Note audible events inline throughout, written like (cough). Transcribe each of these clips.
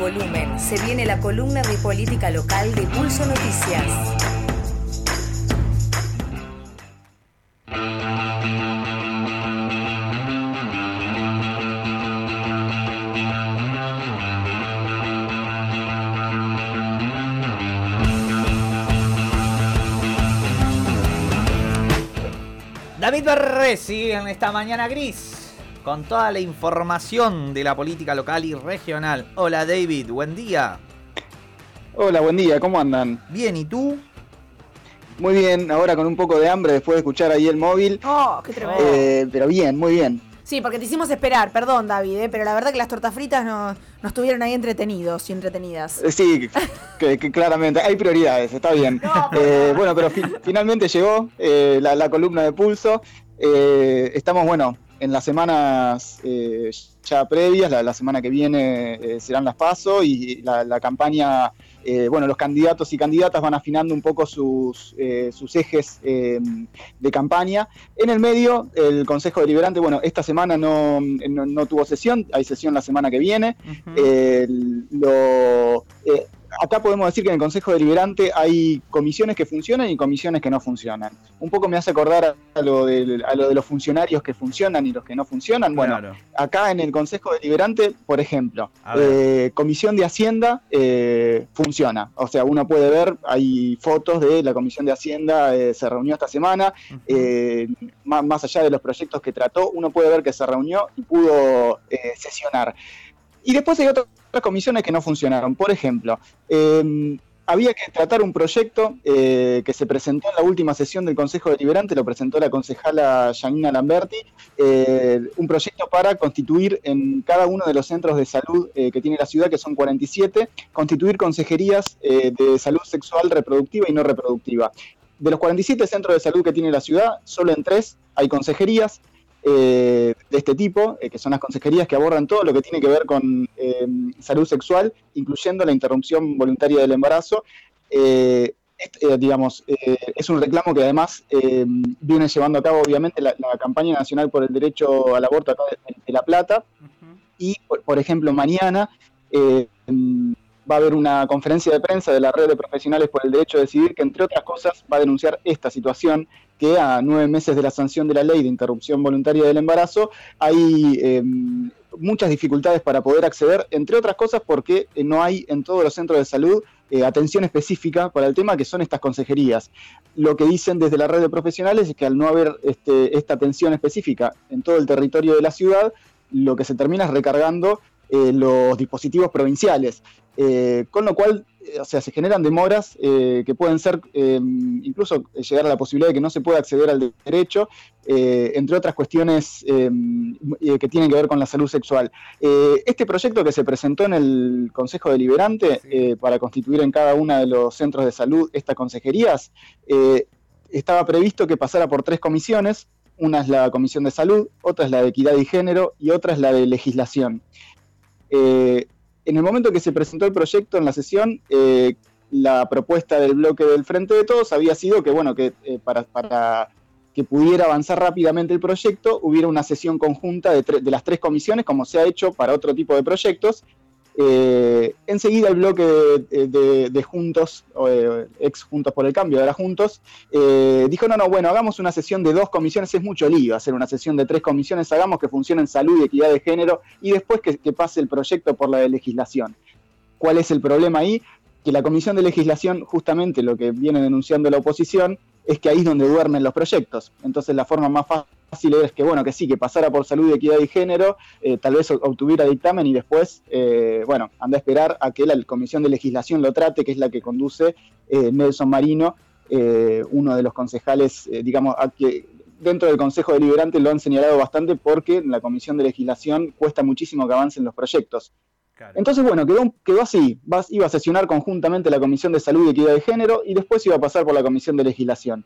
volumen. Se viene la columna de política local de Pulso Noticias. David Berresi en esta mañana gris, con toda la información de la política local y regional. Hola David, buen día. Hola, buen día, ¿cómo andan? Bien, ¿y tú? Muy bien, ahora con un poco de hambre después de escuchar ahí el móvil. Oh, qué tremendo. Eh, pero bien, muy bien. Sí, porque te hicimos esperar, perdón David, eh, pero la verdad que las tortas fritas no- nos tuvieron ahí entretenidos y entretenidas. Eh, Sí, que, que claramente hay prioridades, está bien. Eh, bueno, pero fi- finalmente llegó eh, la, la columna de pulso. Eh, estamos, bueno, en las semanas eh, ya previas, la, la semana que viene eh, serán las PASO y la, la campaña, eh, bueno, los candidatos y candidatas van afinando un poco sus, eh, sus ejes eh, de campaña. En el medio, el Consejo Deliberante, bueno, esta semana no, no- no tuvo sesión, hay sesión la semana que viene. Lo, acá podemos decir que en el Consejo Deliberante hay comisiones que funcionan y comisiones que no funcionan. Un poco me hace acordar a lo, de, a lo de los funcionarios que funcionan y los que no funcionan. Bueno, Claro. acá en el Consejo Deliberante, por ejemplo, eh, Comisión de Hacienda eh, funciona. O sea, uno puede ver, hay fotos de la Comisión de Hacienda, eh, se reunió esta semana, eh, más, más allá de los proyectos que trató, uno puede ver que se reunió y pudo eh, sesionar. Y después hay otras comisiones que no funcionaron. Por ejemplo, eh, había que tratar un proyecto eh, que se presentó en la última sesión del Consejo Deliberante, lo presentó la concejala Janina Lamberti, eh, un proyecto para constituir en cada uno de los centros de salud que tiene la ciudad, que son 47, constituir consejerías de salud sexual reproductiva y no reproductiva. De los 47 centros de salud que tiene la ciudad, solo en tres hay consejerías eh, de este tipo, eh, que son las consejerías que abordan todo lo que tiene que ver con eh, salud sexual, incluyendo la interrupción voluntaria del embarazo. Eh, digamos, es un reclamo que además viene llevando a cabo, obviamente, la, la campaña nacional por el derecho al aborto acá de, de La Plata. Y, por, por ejemplo, mañana va a haber una conferencia de prensa de la red de profesionales por el derecho a decidir, que entre otras cosas va a denunciar esta situación, que a nueve meses de la sanción de la ley de interrupción voluntaria del embarazo hay eh, muchas dificultades para poder acceder, entre otras cosas porque eh, no hay en todos los centros de salud eh, atención específica para el tema que son estas consejerías. Lo que dicen desde la red de profesionales es que al no haber este, esta atención específica en todo el territorio de la ciudad, lo que se termina es recargando eh, los dispositivos provinciales. Eh, con lo cual, eh, o sea, se generan demoras que pueden ser eh, incluso llegar a la posibilidad de que no se pueda acceder al derecho, entre otras cuestiones eh, que tienen que ver con la salud sexual. Este proyecto que se presentó en el Consejo Deliberante para constituir en cada uno de los centros de salud estas consejerías, estaba previsto que pasara por tres comisiones. Una es la Comisión de Salud, otra es la de Equidad y Género y otra es la de Legislación. Eh, en el momento que se presentó el proyecto en la sesión, eh, la propuesta del bloque del Frente de Todos había sido que, bueno, que eh, para, que pudiera avanzar rápidamente el proyecto, hubiera una sesión conjunta de, de las tres comisiones, como se ha hecho para otro tipo de proyectos. Eh, enseguida el bloque de, de- Juntos, eh, ex Juntos por el Cambio, ahora Juntos, eh, dijo, no, no, bueno, hagamos una sesión de dos comisiones, es mucho lío hacer una sesión de tres comisiones, hagamos que funcione en salud y equidad de género y después que, que pase el proyecto por la de legislación. ¿Cuál es el problema ahí? Que la comisión de legislación, justamente lo que viene denunciando la oposición, es que ahí es donde duermen los proyectos. Entonces la forma más fácil es que, bueno, que sí, que pasara por salud, equidad y género, eh, tal vez obtuviera dictamen y después, eh, bueno, anda a esperar a que la comisión de legislación lo trate, que es la que conduce eh, Nelson Marino, uno de los concejales, digamos, a que dentro del Consejo Deliberante lo han señalado bastante porque en la comisión de legislación cuesta muchísimo que avancen los proyectos. Entonces, bueno, quedó, quedó así. Vas- iba a sesionar conjuntamente la Comisión de Salud y Equidad de Género y después iba a pasar por la Comisión de Legislación.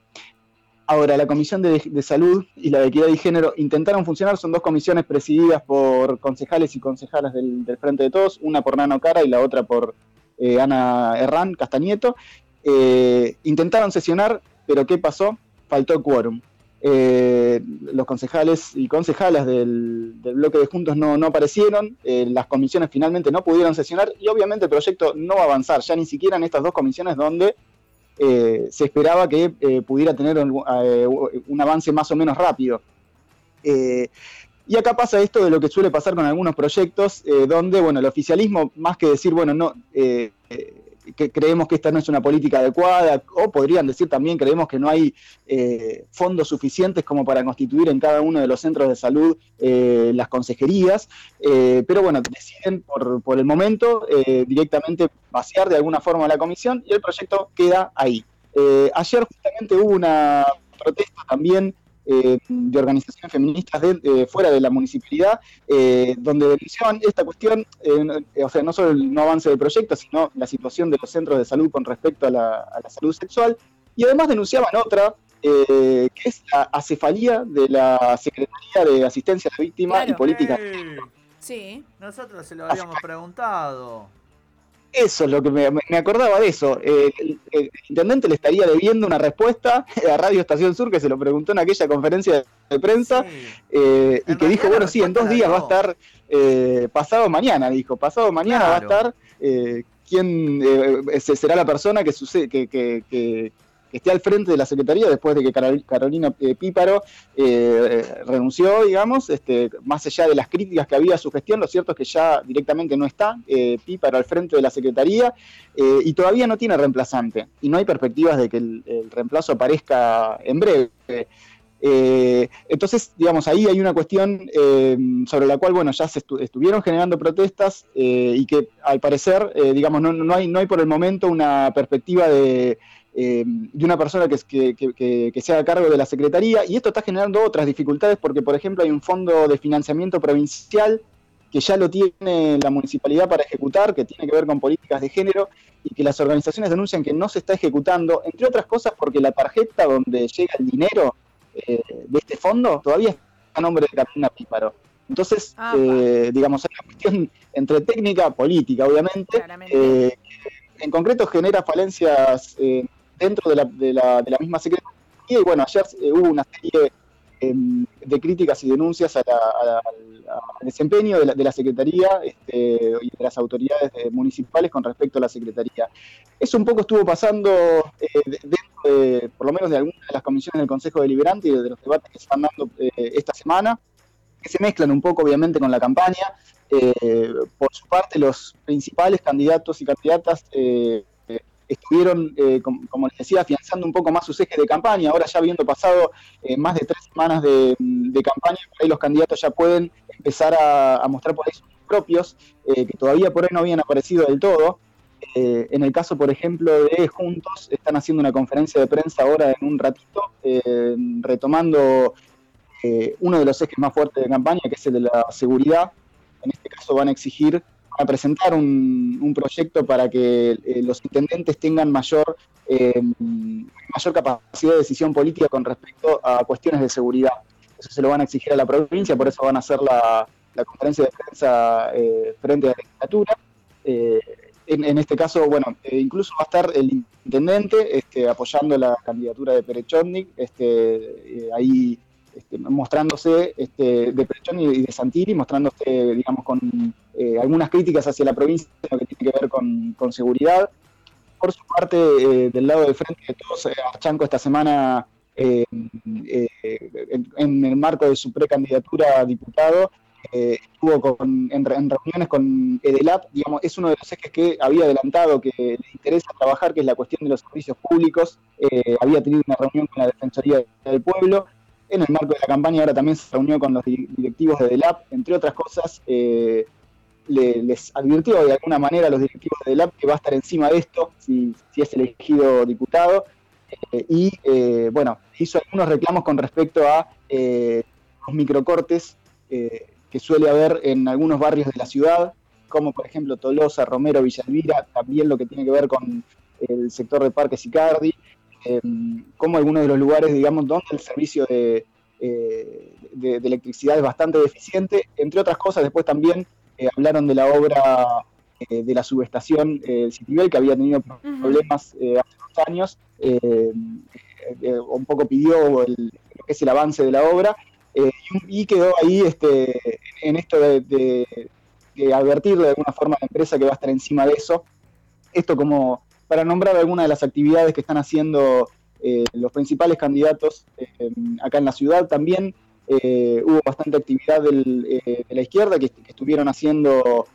Ahora, la Comisión de, Salud y la de Equidad y Género intentaron funcionar, son dos comisiones presididas por concejales y concejalas del, del Frente de Todos, una por Nano Cara y la otra por eh, Ana Herrán Castañeto. Eh, intentaron sesionar, pero ¿qué pasó? Faltó quórum. eh, los concejales y concejalas del, bloque de Juntos no, no aparecieron, eh, las comisiones finalmente no pudieron sesionar y obviamente el proyecto no va a avanzar, ya ni siquiera en estas dos comisiones donde eh, se esperaba que pudiera tener un, avance más o menos rápido. y acá pasa esto de lo que suele pasar con algunos proyectos, donde bueno, el oficialismo, más que decir, bueno, no que creemos que esta no es una política adecuada, o podrían decir también creemos que no hay eh, fondos suficientes como para constituir en cada uno de los centros de salud eh, las consejerías, eh, pero bueno, deciden por, por el momento directamente vaciar de alguna forma la comisión y el proyecto queda ahí. ayer justamente hubo una protesta también eh, de organizaciones feministas de, fuera de la municipalidad, eh, donde denunciaban esta cuestión, eh, o sea, no solo el no avance del proyecto, sino la situación de los centros de salud con respecto a la, salud sexual, y además denunciaban otra, que es la acefalía de la Secretaría de Asistencia a la Víctima y Política. Sí. Nosotros se lo habíamos preguntado. Eso es lo que me, acordaba de eso. Eh, el, intendente le estaría debiendo una respuesta (laughs) a Radio Estación Sur que se lo preguntó en aquella conferencia de prensa eh, y que dijo, bueno, sí, en dos días va a estar, eh, pasado mañana, dijo, pasado mañana va a estar, ¿quién será la persona que, sucede, que esté al frente de la Secretaría después de que Carolina eh, Píparo eh, renunció, digamos, este, más allá de las críticas que había a su gestión, lo cierto es que ya directamente no está eh, Píparo al frente de la Secretaría y todavía no tiene reemplazante y no hay perspectivas de que el, reemplazo aparezca en breve. entonces, digamos, ahí hay una cuestión sobre la cual, bueno, ya se estuvieron generando protestas y que al parecer, digamos, no, hay, no hay por el momento una perspectiva de, eh, de una persona que, que, que, se haga cargo de la Secretaría, y esto está generando otras dificultades porque, por ejemplo, hay un fondo de financiamiento provincial que ya lo tiene la municipalidad para ejecutar, que tiene que ver con políticas de género, y que las organizaciones denuncian que no se está ejecutando, entre otras cosas porque la tarjeta donde llega el dinero eh, de este fondo todavía está a nombre de Carolina Píparo. Entonces, eh, digamos, hay una cuestión entre técnica, política, obviamente, en concreto genera falencias dentro de la, de la, de la misma Secretaría. Y bueno, ayer eh, hubo una serie em, de críticas y denuncias al desempeño de la, de la Secretaría este, y de las autoridades municipales con respecto a la Secretaría. Eso un poco estuvo pasando eh, dentro de, por lo menos de algunas de las comisiones del Consejo Deliberante y de los debates que se están dando eh, esta semana, que se mezclan un poco obviamente con la campaña. por su parte, los principales candidatos y candidatas estuvieron, eh, como, les decía, afianzando un poco más sus ejes de campaña. Ahora ya habiendo pasado eh, más de tres semanas de, campaña, por ahí los candidatos ya pueden empezar a, mostrar por ahí sus propios, eh, que todavía por ahí no habían aparecido del todo. en el caso, por ejemplo, de Juntos, están haciendo una conferencia de prensa ahora en un ratito, retomando uno de los ejes más fuertes de campaña, que es el de la seguridad. En este caso van a exigir a presentar un, proyecto para que eh, los intendentes tengan mayor, eh, mayor capacidad de decisión política con respecto a cuestiones de seguridad. Eso se lo van a exigir a la provincia, por eso van a hacer la, conferencia de prensa eh, frente a la legislatura. En, este caso, bueno, incluso va a estar el intendente este, apoyando la candidatura de Perechotnik, este, ahí este, mostrándose este, de Prechón y de Santilli, mostrándose, digamos, con eh, algunas críticas hacia la provincia en lo que tiene que ver con, seguridad. Por su parte, eh, del lado del frente de todos, eh, Archanco esta semana, en, el marco de su precandidatura a diputado, estuvo en, reuniones con EDELAP, digamos, es uno de los ejes que había adelantado que le interesa trabajar, que es la cuestión de los servicios públicos. había tenido una reunión con la Defensoría del Pueblo en el marco de la campaña ahora también se reunió con los directivos de DELAP, entre otras cosas, les advirtió de alguna manera a los directivos de DELAP que va a estar encima de esto si, es elegido diputado. Eh, y eh, bueno, hizo algunos reclamos con respecto a los microcortes que suele haber en algunos barrios de la ciudad, como por ejemplo Tolosa, Romero, Villalvira, también lo que tiene que ver con el sector de Parques Icardi, Em, como algunos de los lugares, digamos, donde el servicio de, eh, de, electricidad es bastante deficiente. Entre otras cosas, después también eh, hablaron de la obra eh, de la subestación eh, Citibel, que había tenido problemas hace dos años. un poco pidió el, que es el avance de la obra, y, quedó ahí este, en esto de, de, advertirle de alguna forma a la empresa que va a estar encima de eso. Esto como para nombrar algunas de las actividades que están haciendo eh, los principales candidatos eh, acá en la ciudad. También hubo bastante actividad de la izquierda que, estuvieron haciendo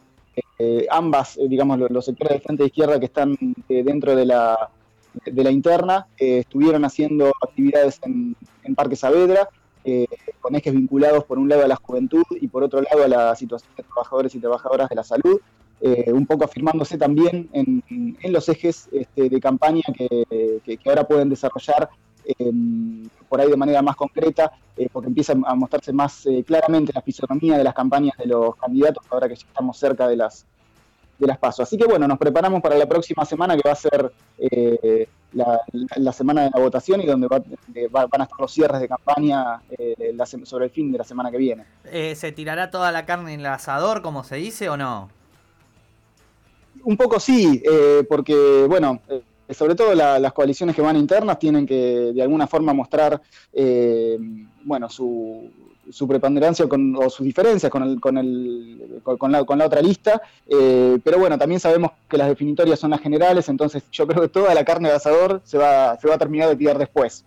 ambas, digamos, los, sectores de frente de izquierda que están dentro de la, de la interna, estuvieron haciendo actividades en, en Parque Saavedra eh, con ejes vinculados por un lado a la juventud y por otro lado a la situación de trabajadores y trabajadoras de la salud, eh, un poco afirmándose también en, los ejes este, de campaña que, ahora pueden desarrollar por ahí de manera más concreta, eh, porque empieza a mostrarse más claramente la fisonomía de las campañas de los candidatos, ahora que ya estamos cerca de las, de las pasos. Así que bueno, nos preparamos para la próxima semana que va a ser la, semana de la votación y donde van a estar los cierres de campaña eh, sobre el fin de la semana que viene. Eh, ¿Se tirará toda la carne en el asador, como se dice, o no? Un poco sí, eh, porque, bueno, sobre todo las coaliciones que van internas tienen que de alguna forma mostrar, bueno, su, su preponderancia con, o sus diferencias con, el, con, el, con, la, con la otra lista, eh, pero bueno, también sabemos que las definitorias son las generales, entonces yo creo que toda la carne de asador se va, se va a terminar de tirar después.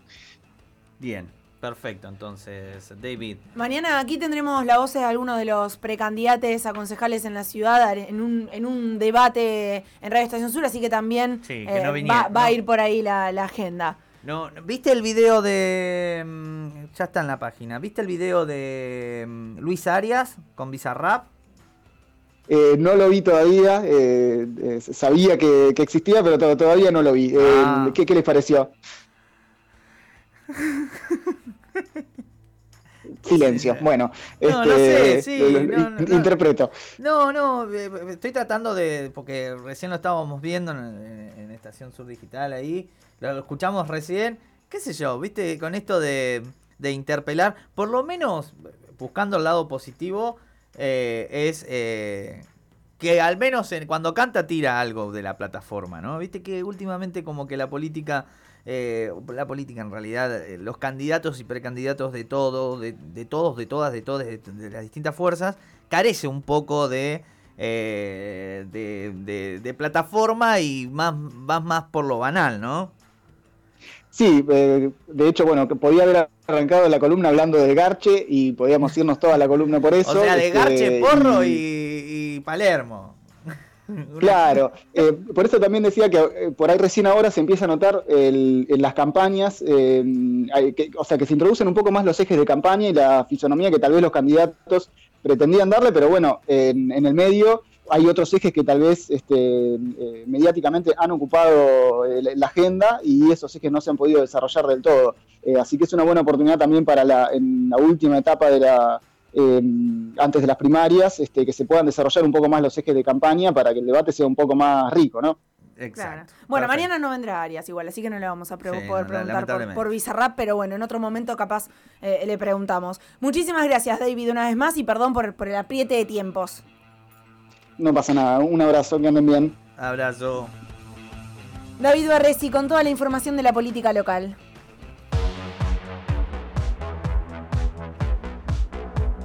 Bien, perfecto, entonces, David. Mañana aquí tendremos la voz de algunos de los precandidatos a concejales en la ciudad en un, en un debate en Radio Estación Sur, así que también eh, va, a ir por ahí la, la agenda. No, ¿viste el video de. Mm, ya está en la página. ¿Viste el video de mm, Luis Arias con Bizarrap? Eh, no lo vi todavía. Eh, eh, sabía que, existía, pero todavía no lo vi. Ah. ¿qué, les pareció? (laughs) Silencio. Bueno, no, no este, sé, sí, interpreto. No, no, estoy tratando de, porque recién lo estábamos viendo en, en Estación Sur Digital ahí, lo escuchamos recién, qué sé yo, viste, con esto de, de interpelar, por lo menos buscando el lado positivo, eh, es eh, que al menos cuando canta tira algo de la plataforma, ¿no? Viste que últimamente como que la política, eh, la política en realidad, los candidatos y precandidatos de todo, de, todos, de todas, de todas, de, las distintas fuerzas, carece un poco de... de, de, plataforma y más, más, más por lo banal, ¿no? Sí, eh, de hecho, bueno, que podía haber arrancado la columna hablando de Garche y podíamos irnos toda la columna por eso. O sea, de este, Garche, Porro y, Palermo. (laughs) Claro, eh, por eso también decía que eh, por ahí recién ahora se empieza a notar en las campañas, o sea, que se introducen un poco más los ejes de campaña y la fisonomía que tal vez los candidatos pretendían darle, pero bueno, en el medio hay otros ejes que tal vez este, eh, mediáticamente han ocupado eh, la agenda y esos ejes no se han podido desarrollar del todo. Eh, así que es una buena oportunidad también para la, en la última etapa de la, em, antes de las primarias, este, que se puedan desarrollar un poco más los ejes de campaña para que el debate sea un poco más rico, ¿no? Exacto. Bueno, mañana no vendrá Arias igual, así que no le vamos a poder preguntar por, por, Bizarrap, pero bueno, en otro momento capaz le preguntamos. Muchísimas gracias, David, una vez más y perdón por, por el apriete de tiempos. No pasa nada. Un abrazo, que anden bien. Abrazo. David Barresi con toda la información de la política local.